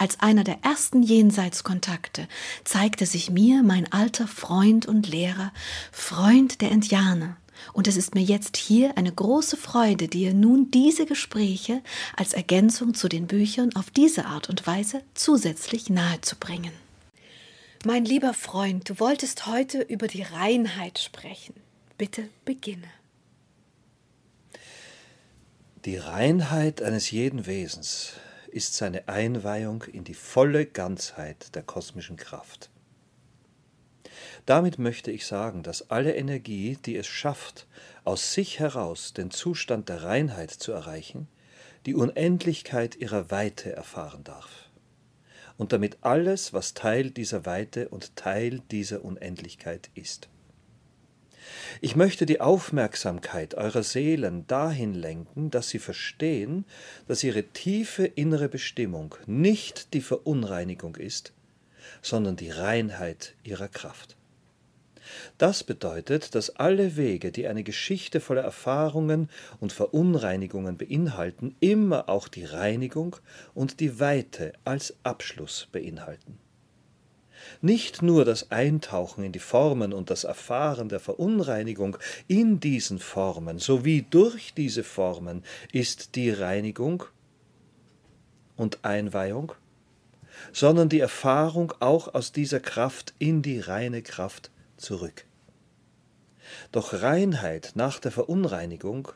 Als einer der ersten Jenseitskontakte zeigte sich mir mein alter Freund und Lehrer, Freund der Indianer, und es ist mir jetzt hier eine große Freude, dir nun diese Gespräche als Ergänzung zu den Büchern auf diese Art und Weise zusätzlich nahezubringen. Mein lieber Freund, du wolltest heute über die Reinheit sprechen. Bitte beginne. Die Reinheit eines jeden Wesens ist seine Einweihung in die volle Ganzheit der kosmischen Kraft. Damit möchte ich sagen, dass alle Energie, die es schafft, aus sich heraus den Zustand der Reinheit zu erreichen, die Unendlichkeit ihrer Weite erfahren darf. Und damit alles, was Teil dieser Weite und Teil dieser Unendlichkeit ist. Ich möchte die Aufmerksamkeit eurer Seelen dahin lenken, dass sie verstehen, dass ihre tiefe innere Bestimmung nicht die Verunreinigung ist, sondern die Reinheit ihrer Kraft. Das bedeutet, dass alle Wege, die eine Geschichte voller Erfahrungen und Verunreinigungen beinhalten, immer auch die Reinigung und die Weite als Abschluss beinhalten. Nicht nur das Eintauchen in die Formen und das Erfahren der Verunreinigung in diesen Formen sowie durch diese Formen ist die Reinigung und Einweihung, sondern die Erfahrung auch aus dieser Kraft in die reine Kraft zurück. Doch Reinheit nach der Verunreinigung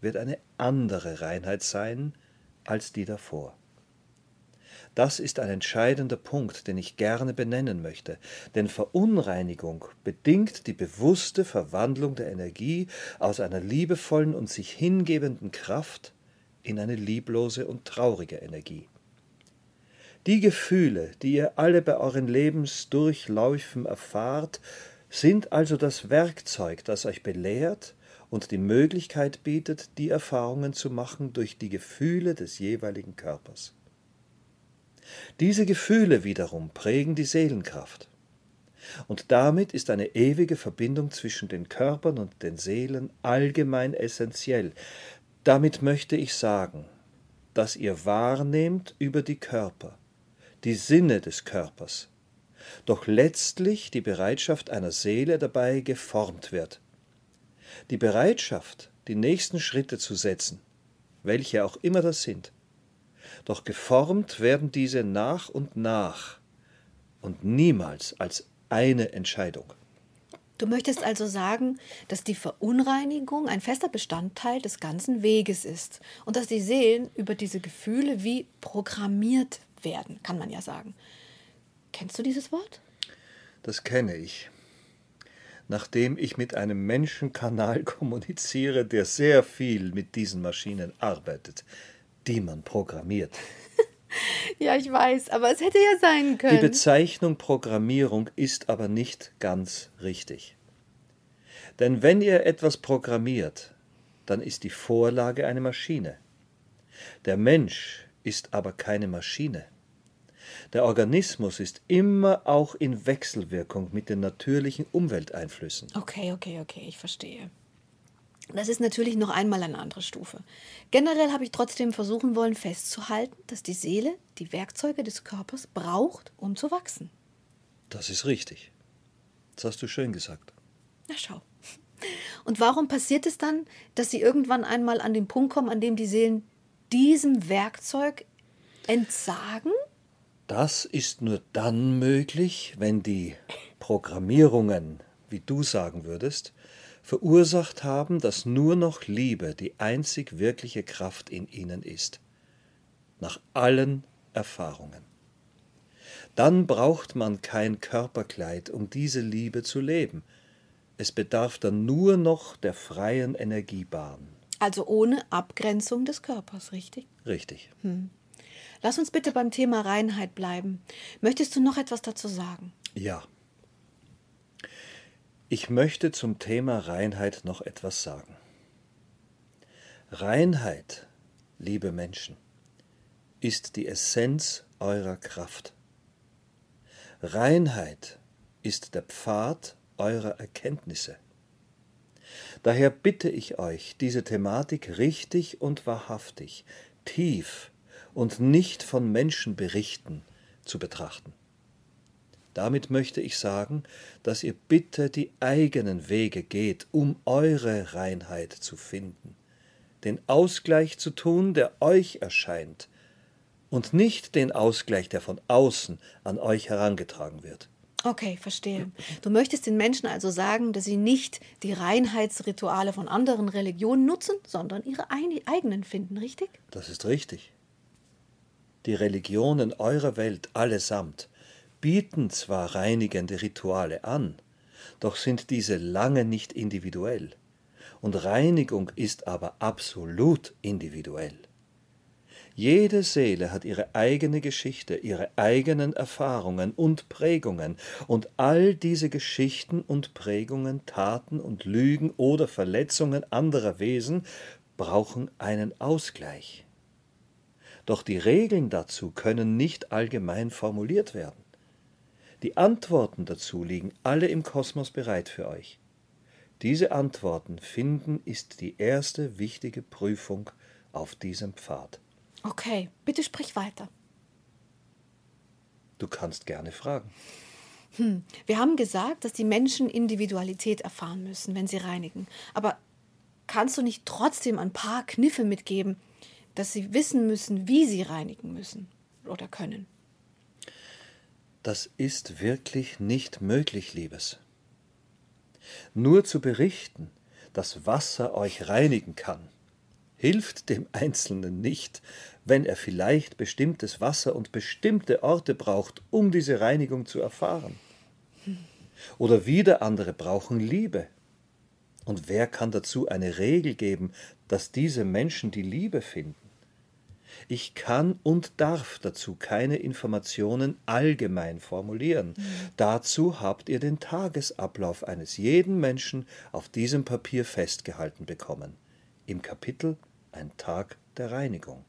wird eine andere Reinheit sein als die davor. Das ist ein entscheidender Punkt, den ich gerne benennen möchte, denn Verunreinigung bedingt die bewusste Verwandlung der Energie aus einer liebevollen und sich hingebenden Kraft in eine lieblose und traurige Energie. Die Gefühle, die ihr alle bei euren Lebensdurchläufen erfahrt, sind also das Werkzeug, das euch belehrt und die Möglichkeit bietet, die Erfahrungen zu machen durch die Gefühle des jeweiligen Körpers. Diese Gefühle wiederum prägen die Seelenkraft. Und damit ist eine ewige Verbindung zwischen den Körpern und den Seelen allgemein essentiell. Damit möchte ich sagen, dass ihr wahrnehmt über die Körper, die Sinne des Körpers, doch letztlich die Bereitschaft einer Seele dabei geformt wird. Die Bereitschaft, die nächsten Schritte zu setzen, welche auch immer das sind, doch geformt werden diese nach und nach und niemals als eine Entscheidung. Du möchtest also sagen, dass die Verunreinigung ein fester Bestandteil des ganzen Weges ist und dass die Seelen über diese Gefühle wie programmiert werden, kann man ja sagen. Kennst du dieses Wort? Das kenne ich. Nachdem ich mit einem Menschenkanal kommuniziere, der sehr viel mit diesen Maschinen arbeitet, die man programmiert. ja, ich weiß, aber es hätte ja sein können. Die Bezeichnung Programmierung ist aber nicht ganz richtig. Denn wenn ihr etwas programmiert, dann ist die Vorlage eine Maschine. Der Mensch ist aber keine Maschine. Der Organismus ist immer auch in Wechselwirkung mit den natürlichen Umwelteinflüssen. Okay, okay, okay, ich verstehe. Das ist natürlich noch einmal eine andere Stufe. Generell habe ich trotzdem versuchen wollen festzuhalten, dass die Seele die Werkzeuge des Körpers braucht, um zu wachsen. Das ist richtig. Das hast du schön gesagt. Na schau. Und warum passiert es dann, dass sie irgendwann einmal an den Punkt kommen, an dem die Seelen diesem Werkzeug entsagen? Das ist nur dann möglich, wenn die Programmierungen, wie du sagen würdest, verursacht haben, dass nur noch Liebe die einzig wirkliche Kraft in ihnen ist, nach allen Erfahrungen. Dann braucht man kein Körperkleid, um diese Liebe zu leben. Es bedarf dann nur noch der freien Energiebahn. Also ohne Abgrenzung des Körpers, richtig? Richtig. Hm. Lass uns bitte beim Thema Reinheit bleiben. Möchtest du noch etwas dazu sagen? Ja. Ich möchte zum Thema Reinheit noch etwas sagen. Reinheit, liebe Menschen, ist die Essenz eurer Kraft. Reinheit ist der Pfad eurer Erkenntnisse. Daher bitte ich euch, diese Thematik richtig und wahrhaftig, tief und nicht von Menschenberichten zu betrachten. Damit möchte ich sagen, dass ihr bitte die eigenen Wege geht, um eure Reinheit zu finden, den Ausgleich zu tun, der euch erscheint, und nicht den Ausgleich, der von außen an euch herangetragen wird. Okay, verstehe. Du möchtest den Menschen also sagen, dass sie nicht die Reinheitsrituale von anderen Religionen nutzen, sondern ihre eigenen finden, richtig? Das ist richtig. Die Religionen eurer Welt allesamt bieten zwar reinigende Rituale an, doch sind diese lange nicht individuell. Und Reinigung ist aber absolut individuell. Jede Seele hat ihre eigene Geschichte, ihre eigenen Erfahrungen und Prägungen, und all diese Geschichten und Prägungen, Taten und Lügen oder Verletzungen anderer Wesen brauchen einen Ausgleich. Doch die Regeln dazu können nicht allgemein formuliert werden. Die Antworten dazu liegen alle im Kosmos bereit für euch. Diese Antworten finden ist die erste wichtige Prüfung auf diesem Pfad. Okay, bitte sprich weiter. Du kannst gerne fragen. Hm. Wir haben gesagt, dass die Menschen Individualität erfahren müssen, wenn sie reinigen. Aber kannst du nicht trotzdem ein paar Kniffe mitgeben, dass sie wissen müssen, wie sie reinigen müssen oder können? Das ist wirklich nicht möglich, Liebes. Nur zu berichten, dass Wasser euch reinigen kann, hilft dem Einzelnen nicht, wenn er vielleicht bestimmtes Wasser und bestimmte Orte braucht, um diese Reinigung zu erfahren. Oder wieder andere brauchen Liebe. Und wer kann dazu eine Regel geben, dass diese Menschen die Liebe finden? Ich kann und darf dazu keine Informationen allgemein formulieren. Mhm. Dazu habt ihr den Tagesablauf eines jeden Menschen auf diesem Papier festgehalten bekommen. Im Kapitel ein Tag der Reinigung.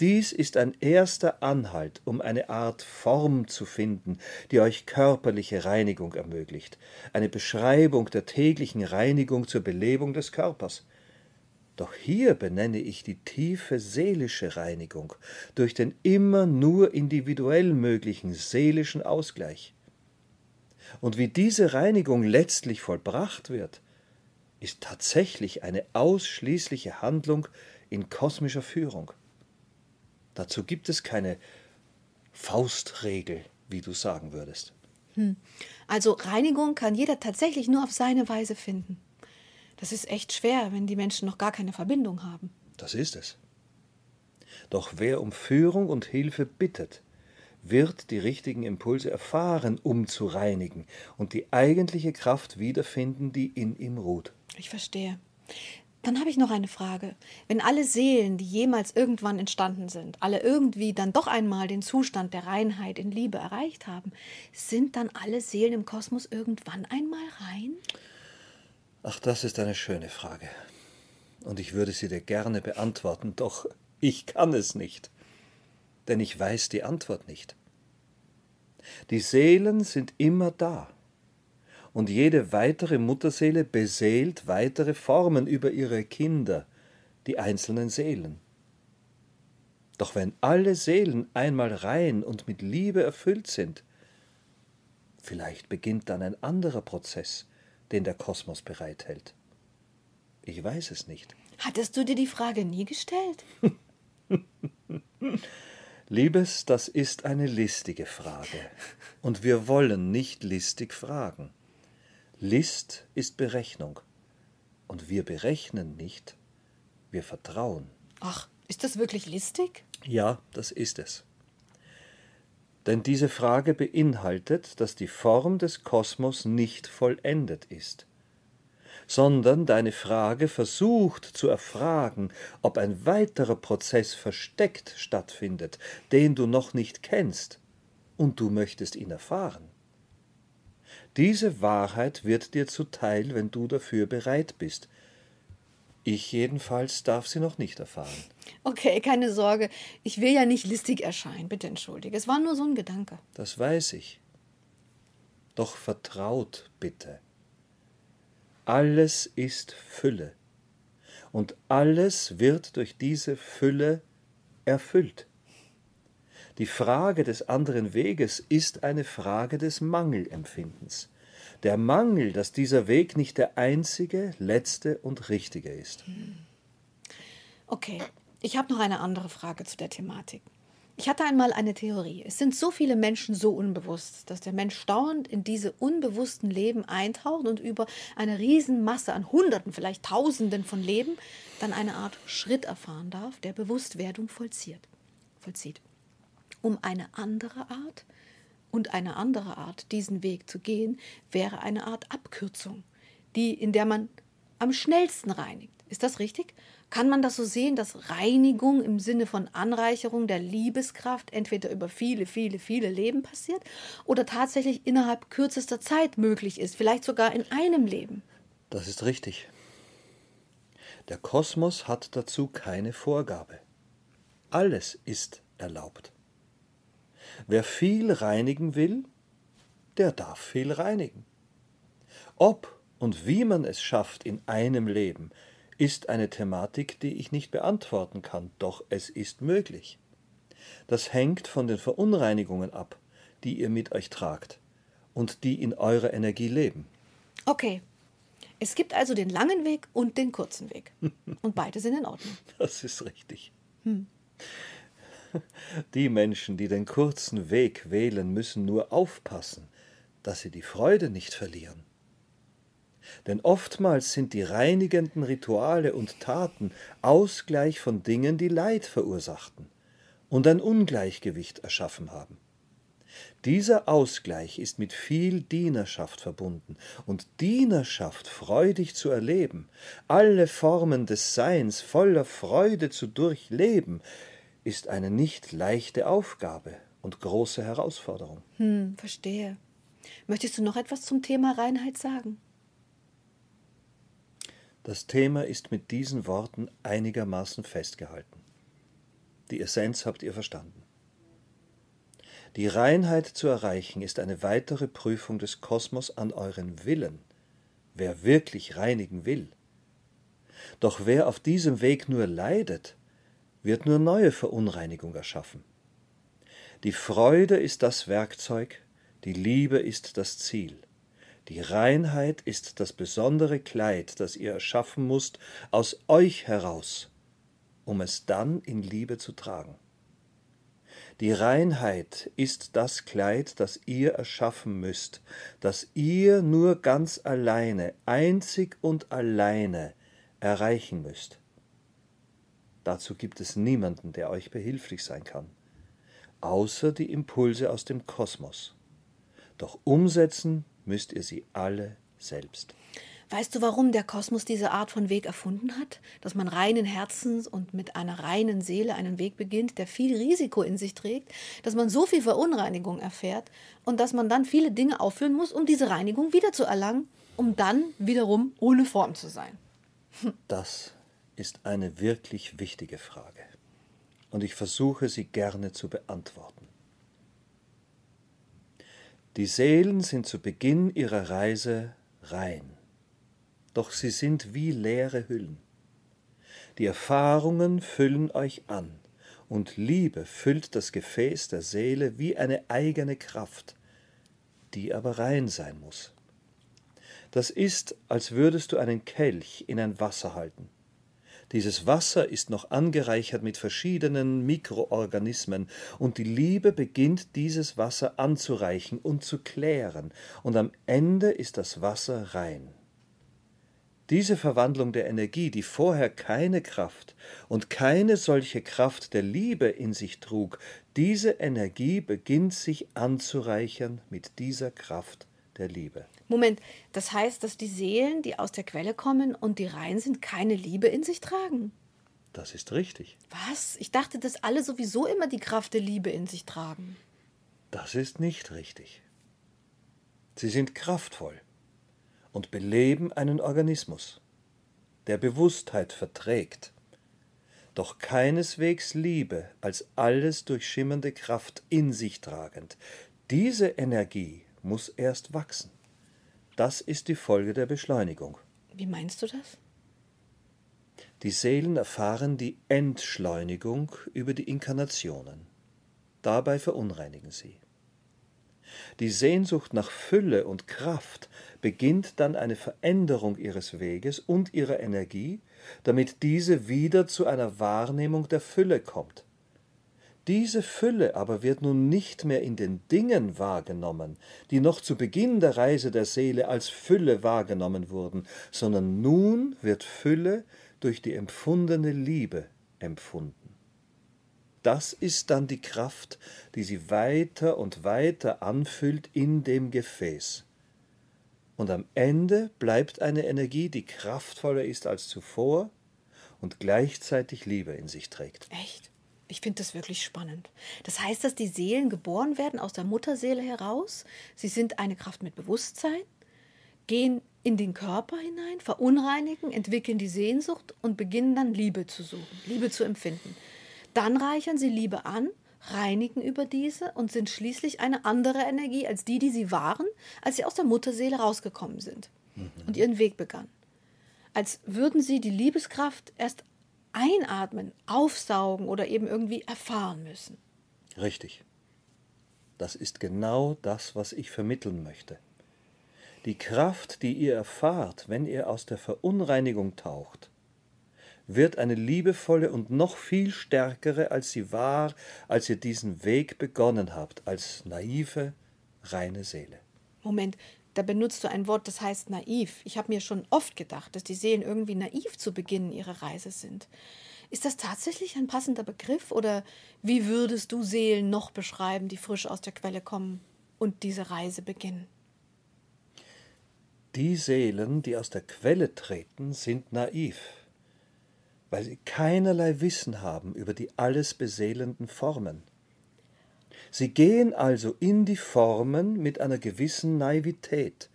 Dies ist ein erster Anhalt, um eine Art Form zu finden, die euch körperliche Reinigung ermöglicht, eine Beschreibung der täglichen Reinigung zur Belebung des Körpers. Doch hier benenne ich die tiefe seelische Reinigung durch den immer nur individuell möglichen seelischen Ausgleich. Und wie diese Reinigung letztlich vollbracht wird, ist tatsächlich eine ausschließliche Handlung in kosmischer Führung. Dazu gibt es keine Faustregel, wie du sagen würdest. Hm. Also Reinigung kann jeder tatsächlich nur auf seine Weise finden. Das ist echt schwer, wenn die Menschen noch gar keine Verbindung haben. Das ist es. Doch wer um Führung und Hilfe bittet, wird die richtigen Impulse erfahren, um zu reinigen und die eigentliche Kraft wiederfinden, die in ihm ruht. Ich verstehe. Dann habe ich noch eine Frage. Wenn alle Seelen, die jemals irgendwann entstanden sind, alle irgendwie dann doch einmal den Zustand der Reinheit in Liebe erreicht haben, sind dann alle Seelen im Kosmos irgendwann einmal rein? Ach, das ist eine schöne Frage. Und ich würde sie dir gerne beantworten, doch ich kann es nicht. Denn ich weiß die Antwort nicht. Die Seelen sind immer da und jede weitere Mutterseele beseelt weitere Formen über ihre Kinder, die einzelnen Seelen. Doch wenn alle Seelen einmal rein und mit Liebe erfüllt sind, vielleicht beginnt dann ein anderer Prozess, den der Kosmos bereithält. Ich weiß es nicht. Hattest du dir die Frage nie gestellt? Liebes, das ist eine listige Frage. Und wir wollen nicht listig fragen. List ist Berechnung. Und wir berechnen nicht, wir vertrauen. Ach, ist das wirklich listig? Ja, das ist es. Denn diese Frage beinhaltet, dass die Form des Kosmos nicht vollendet ist, sondern deine Frage versucht zu erfragen, ob ein weiterer Prozess versteckt stattfindet, den du noch nicht kennst, und du möchtest ihn erfahren. Diese Wahrheit wird dir zuteil, wenn du dafür bereit bist. Ich jedenfalls darf sie noch nicht erfahren. Okay, keine Sorge. Ich will ja nicht listig erscheinen. Bitte entschuldige. Es war nur so ein Gedanke. Das weiß ich. Doch vertraut bitte. Alles ist Fülle. Und alles wird durch diese Fülle erfüllt. Die Frage des anderen Weges ist eine Frage des Mangelempfindens. Der Mangel, dass dieser Weg nicht der einzige, letzte und richtige ist. Okay, ich habe noch eine andere Frage zu der Thematik. Ich hatte einmal eine Theorie. Es sind so viele Menschen so unbewusst, dass der Mensch dauernd in diese unbewussten Leben eintaucht und über eine Riesenmasse an Hunderten, vielleicht Tausenden von Leben dann eine Art Schritt erfahren darf, der Bewusstwerdung vollzieht. vollzieht. Um eine andere Art und eine andere Art, diesen Weg zu gehen, wäre eine Art Abkürzung, die, in der man am schnellsten reinigt. Ist das richtig? Kann man das so sehen, dass Reinigung im Sinne von Anreicherung der Liebeskraft entweder über viele, viele, viele Leben passiert oder tatsächlich innerhalb kürzester Zeit möglich ist, vielleicht sogar in einem Leben? Das ist richtig. Der Kosmos hat dazu keine Vorgabe. Alles ist erlaubt. Wer viel reinigen will, der darf viel reinigen. Ob und wie man es schafft in einem Leben, ist eine Thematik, die ich nicht beantworten kann, doch es ist möglich. Das hängt von den Verunreinigungen ab, die ihr mit euch tragt und die in eurer Energie leben. Okay. Es gibt also den langen Weg und den kurzen Weg. Und beide sind in Ordnung. Das ist richtig. Hm. Die Menschen, die den kurzen Weg wählen, müssen nur aufpassen, dass sie die Freude nicht verlieren. Denn oftmals sind die reinigenden Rituale und Taten Ausgleich von Dingen, die Leid verursachten und ein Ungleichgewicht erschaffen haben. Dieser Ausgleich ist mit viel Dienerschaft verbunden, und Dienerschaft freudig zu erleben, alle Formen des Seins voller Freude zu durchleben, ist eine nicht leichte Aufgabe und große Herausforderung. Hm, verstehe. Möchtest du noch etwas zum Thema Reinheit sagen? Das Thema ist mit diesen Worten einigermaßen festgehalten. Die Essenz habt ihr verstanden. Die Reinheit zu erreichen ist eine weitere Prüfung des Kosmos an euren Willen, wer wirklich reinigen will. Doch wer auf diesem Weg nur leidet, wird nur neue Verunreinigung erschaffen. Die Freude ist das Werkzeug, die Liebe ist das Ziel. Die Reinheit ist das besondere Kleid, das ihr erschaffen musst, aus euch heraus, um es dann in Liebe zu tragen. Die Reinheit ist das Kleid, das ihr erschaffen müsst, das ihr nur ganz alleine, einzig und alleine erreichen müsst. Dazu gibt es niemanden, der euch behilflich sein kann, außer die Impulse aus dem Kosmos. Doch umsetzen müsst ihr sie alle selbst. Weißt du, warum der Kosmos diese Art von Weg erfunden hat? Dass man reinen Herzens und mit einer reinen Seele einen Weg beginnt, der viel Risiko in sich trägt, dass man so viel Verunreinigung erfährt und dass man dann viele Dinge aufführen muss, um diese Reinigung wiederzuerlangen, um dann wiederum ohne Form zu sein. Das ist eine wirklich wichtige Frage und ich versuche sie gerne zu beantworten. Die Seelen sind zu Beginn ihrer Reise rein, doch sie sind wie leere Hüllen. Die Erfahrungen füllen euch an, und Liebe füllt das Gefäß der Seele wie eine eigene Kraft, die aber rein sein muss. Das ist, als würdest du einen Kelch in ein Wasser halten. Dieses Wasser ist noch angereichert mit verschiedenen Mikroorganismen, und die Liebe beginnt dieses Wasser anzureichen und zu klären, und am Ende ist das Wasser rein. Diese Verwandlung der Energie, die vorher keine Kraft und keine solche Kraft der Liebe in sich trug, diese Energie beginnt sich anzureichern mit dieser Kraft der Liebe. Moment, das heißt, dass die Seelen, die aus der Quelle kommen und die rein sind, keine Liebe in sich tragen? Das ist richtig. Was? Ich dachte, dass alle sowieso immer die Kraft der Liebe in sich tragen. Das ist nicht richtig. Sie sind kraftvoll und beleben einen Organismus, der Bewusstheit verträgt, doch keineswegs Liebe als alles durchschimmernde Kraft in sich tragend. Diese Energie muss erst wachsen. Das ist die Folge der Beschleunigung. Wie meinst du das? Die Seelen erfahren die Entschleunigung über die Inkarnationen. Dabei verunreinigen sie. Die Sehnsucht nach Fülle und Kraft beginnt dann eine Veränderung ihres Weges und ihrer Energie, damit diese wieder zu einer Wahrnehmung der Fülle kommt. Diese Fülle aber wird nun nicht mehr in den Dingen wahrgenommen, die noch zu Beginn der Reise der Seele als Fülle wahrgenommen wurden, sondern nun wird Fülle durch die empfundene Liebe empfunden. Das ist dann die Kraft, die sie weiter und weiter anfüllt in dem Gefäß. Und am Ende bleibt eine Energie, die kraftvoller ist als zuvor und gleichzeitig Liebe in sich trägt. Echt? Ich finde das wirklich spannend. Das heißt, dass die Seelen geboren werden aus der Mutterseele heraus. Sie sind eine Kraft mit Bewusstsein, gehen in den Körper hinein, verunreinigen, entwickeln die Sehnsucht und beginnen dann Liebe zu suchen, Liebe zu empfinden. Dann reichern sie Liebe an, reinigen über diese und sind schließlich eine andere Energie als die, die sie waren, als sie aus der Mutterseele rausgekommen sind mhm. und ihren Weg begannen. Als würden sie die Liebeskraft erst einatmen, aufsaugen oder eben irgendwie erfahren müssen. Richtig. Das ist genau das, was ich vermitteln möchte. Die Kraft, die ihr erfahrt, wenn ihr aus der Verunreinigung taucht, wird eine liebevolle und noch viel stärkere, als sie war, als ihr diesen Weg begonnen habt, als naive, reine Seele. Moment, da benutzt du ein Wort, das heißt naiv. Ich habe mir schon oft gedacht, dass die Seelen irgendwie naiv zu Beginn ihrer Reise sind. Ist das tatsächlich ein passender Begriff oder wie würdest du Seelen noch beschreiben, die frisch aus der Quelle kommen und diese Reise beginnen? Die Seelen, die aus der Quelle treten, sind naiv, weil sie keinerlei Wissen haben über die alles beseelenden Formen. Sie gehen also in die Formen mit einer gewissen Naivität.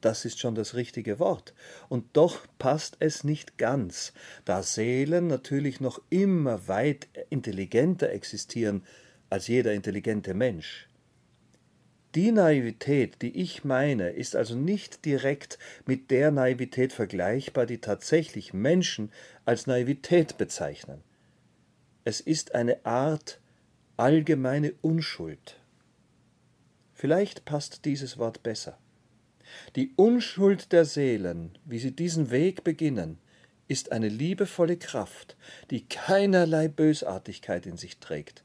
Das ist schon das richtige Wort. Und doch passt es nicht ganz, da Seelen natürlich noch immer weit intelligenter existieren als jeder intelligente Mensch. Die Naivität, die ich meine, ist also nicht direkt mit der Naivität vergleichbar, die tatsächlich Menschen als Naivität bezeichnen. Es ist eine Art allgemeine Unschuld. Vielleicht passt dieses Wort besser. Die Unschuld der Seelen, wie sie diesen Weg beginnen, ist eine liebevolle Kraft, die keinerlei Bösartigkeit in sich trägt,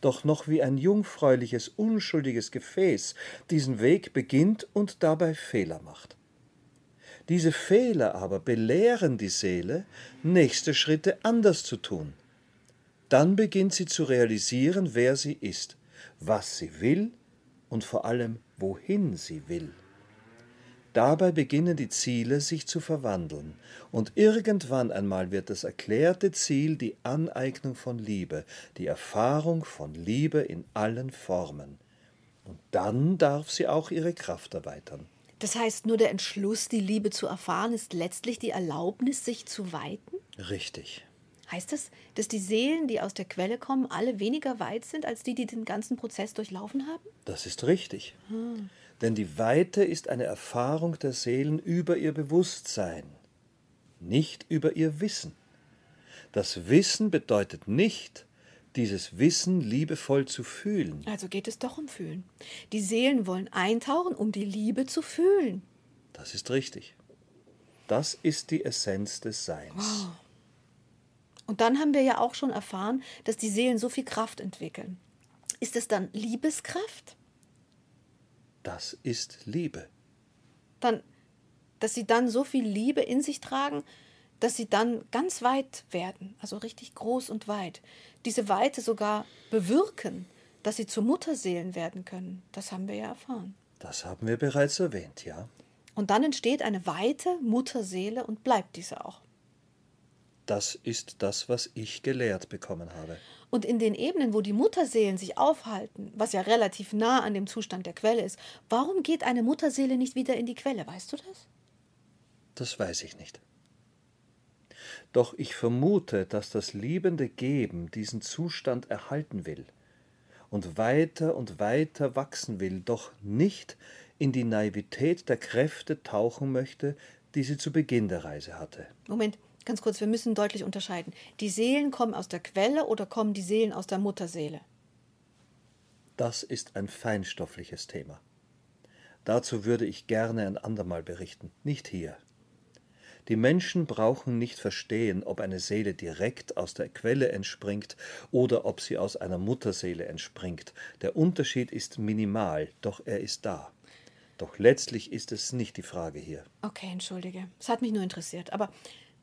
doch noch wie ein jungfräuliches, unschuldiges Gefäß diesen Weg beginnt und dabei Fehler macht. Diese Fehler aber belehren die Seele, nächste Schritte anders zu tun, dann beginnt sie zu realisieren, wer sie ist, was sie will und vor allem, wohin sie will. Dabei beginnen die Ziele sich zu verwandeln, und irgendwann einmal wird das erklärte Ziel die Aneignung von Liebe, die Erfahrung von Liebe in allen Formen. Und dann darf sie auch ihre Kraft erweitern. Das heißt, nur der Entschluss, die Liebe zu erfahren, ist letztlich die Erlaubnis, sich zu weiten? Richtig. Heißt das, dass die Seelen, die aus der Quelle kommen, alle weniger weit sind als die, die den ganzen Prozess durchlaufen haben? Das ist richtig. Hm. Denn die Weite ist eine Erfahrung der Seelen über ihr Bewusstsein, nicht über ihr Wissen. Das Wissen bedeutet nicht, dieses Wissen liebevoll zu fühlen. Also geht es doch um Fühlen. Die Seelen wollen eintauchen, um die Liebe zu fühlen. Das ist richtig. Das ist die Essenz des Seins. Wow. Und dann haben wir ja auch schon erfahren, dass die Seelen so viel Kraft entwickeln. Ist es dann Liebeskraft? Das ist Liebe. Dann, dass sie dann so viel Liebe in sich tragen, dass sie dann ganz weit werden, also richtig groß und weit. Diese Weite sogar bewirken, dass sie zu Mutterseelen werden können. Das haben wir ja erfahren. Das haben wir bereits erwähnt, ja. Und dann entsteht eine weite Mutterseele und bleibt diese auch. Das ist das, was ich gelehrt bekommen habe. Und in den Ebenen, wo die Mutterseelen sich aufhalten, was ja relativ nah an dem Zustand der Quelle ist, warum geht eine Mutterseele nicht wieder in die Quelle? Weißt du das? Das weiß ich nicht. Doch ich vermute, dass das liebende Geben diesen Zustand erhalten will und weiter und weiter wachsen will, doch nicht in die Naivität der Kräfte tauchen möchte, die sie zu Beginn der Reise hatte. Moment, ganz kurz, wir müssen deutlich unterscheiden. Die Seelen kommen aus der Quelle oder kommen die Seelen aus der Mutterseele? Das ist ein feinstoffliches Thema. Dazu würde ich gerne ein andermal berichten, nicht hier. Die Menschen brauchen nicht verstehen, ob eine Seele direkt aus der Quelle entspringt oder ob sie aus einer Mutterseele entspringt. Der Unterschied ist minimal, doch er ist da. Doch letztlich ist es nicht die Frage hier. Okay, entschuldige. Es hat mich nur interessiert. Aber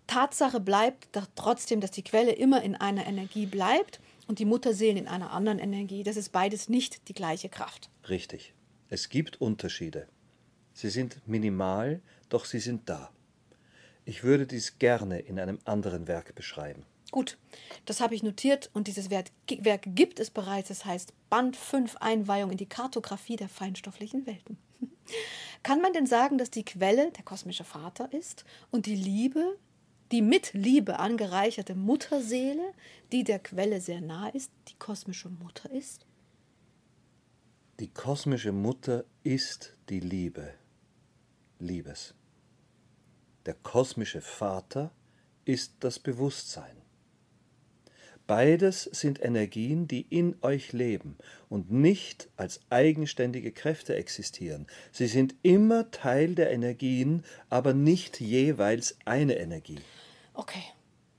Tatsache bleibt doch trotzdem, dass die Quelle immer in einer Energie bleibt und die Mutterseelen in einer anderen Energie. Das ist beides nicht die gleiche Kraft. Richtig. Es gibt Unterschiede. Sie sind minimal, doch sie sind da. Ich würde dies gerne in einem anderen Werk beschreiben. Gut, das habe ich notiert und dieses Werk, Werk gibt es bereits. Es heißt Band 5 Einweihung in die Kartografie der feinstofflichen Welten. Kann man denn sagen, dass die Quelle der kosmische Vater ist und die Liebe, die mit Liebe angereicherte Mutterseele, die der Quelle sehr nah ist, die kosmische Mutter ist? Die kosmische Mutter ist die Liebe. Liebes. Der kosmische Vater ist das Bewusstsein. Beides sind Energien, die in euch leben und nicht als eigenständige Kräfte existieren. Sie sind immer Teil der Energien, aber nicht jeweils eine Energie. Okay,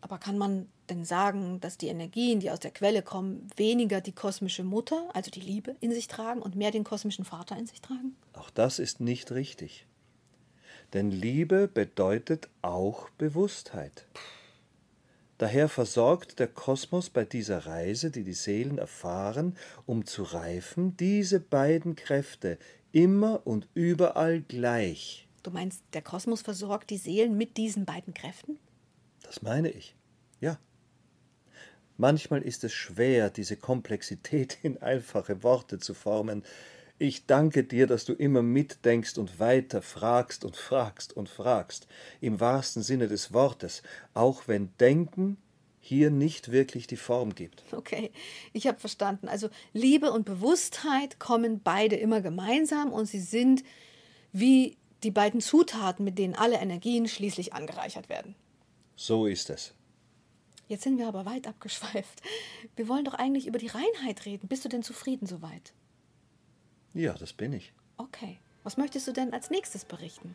aber kann man denn sagen, dass die Energien, die aus der Quelle kommen, weniger die kosmische Mutter, also die Liebe, in sich tragen und mehr den kosmischen Vater in sich tragen? Auch das ist nicht richtig. Denn Liebe bedeutet auch Bewusstheit. Daher versorgt der Kosmos bei dieser Reise, die die Seelen erfahren, um zu reifen, diese beiden Kräfte immer und überall gleich. Du meinst, der Kosmos versorgt die Seelen mit diesen beiden Kräften? Das meine ich, ja. Manchmal ist es schwer, diese Komplexität in einfache Worte zu formen, ich danke dir, dass du immer mitdenkst und weiter fragst und fragst und fragst, im wahrsten Sinne des Wortes, auch wenn Denken hier nicht wirklich die Form gibt. Okay, ich habe verstanden. Also Liebe und Bewusstheit kommen beide immer gemeinsam und sie sind wie die beiden Zutaten, mit denen alle Energien schließlich angereichert werden. So ist es. Jetzt sind wir aber weit abgeschweift. Wir wollen doch eigentlich über die Reinheit reden. Bist du denn zufrieden soweit? Ja, das bin ich. Okay. Was möchtest du denn als nächstes berichten?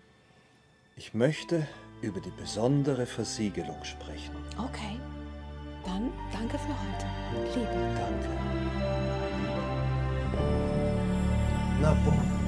Ich möchte über die besondere Versiegelung sprechen. Okay. Dann danke für heute. Liebe. Danke. Na, boom.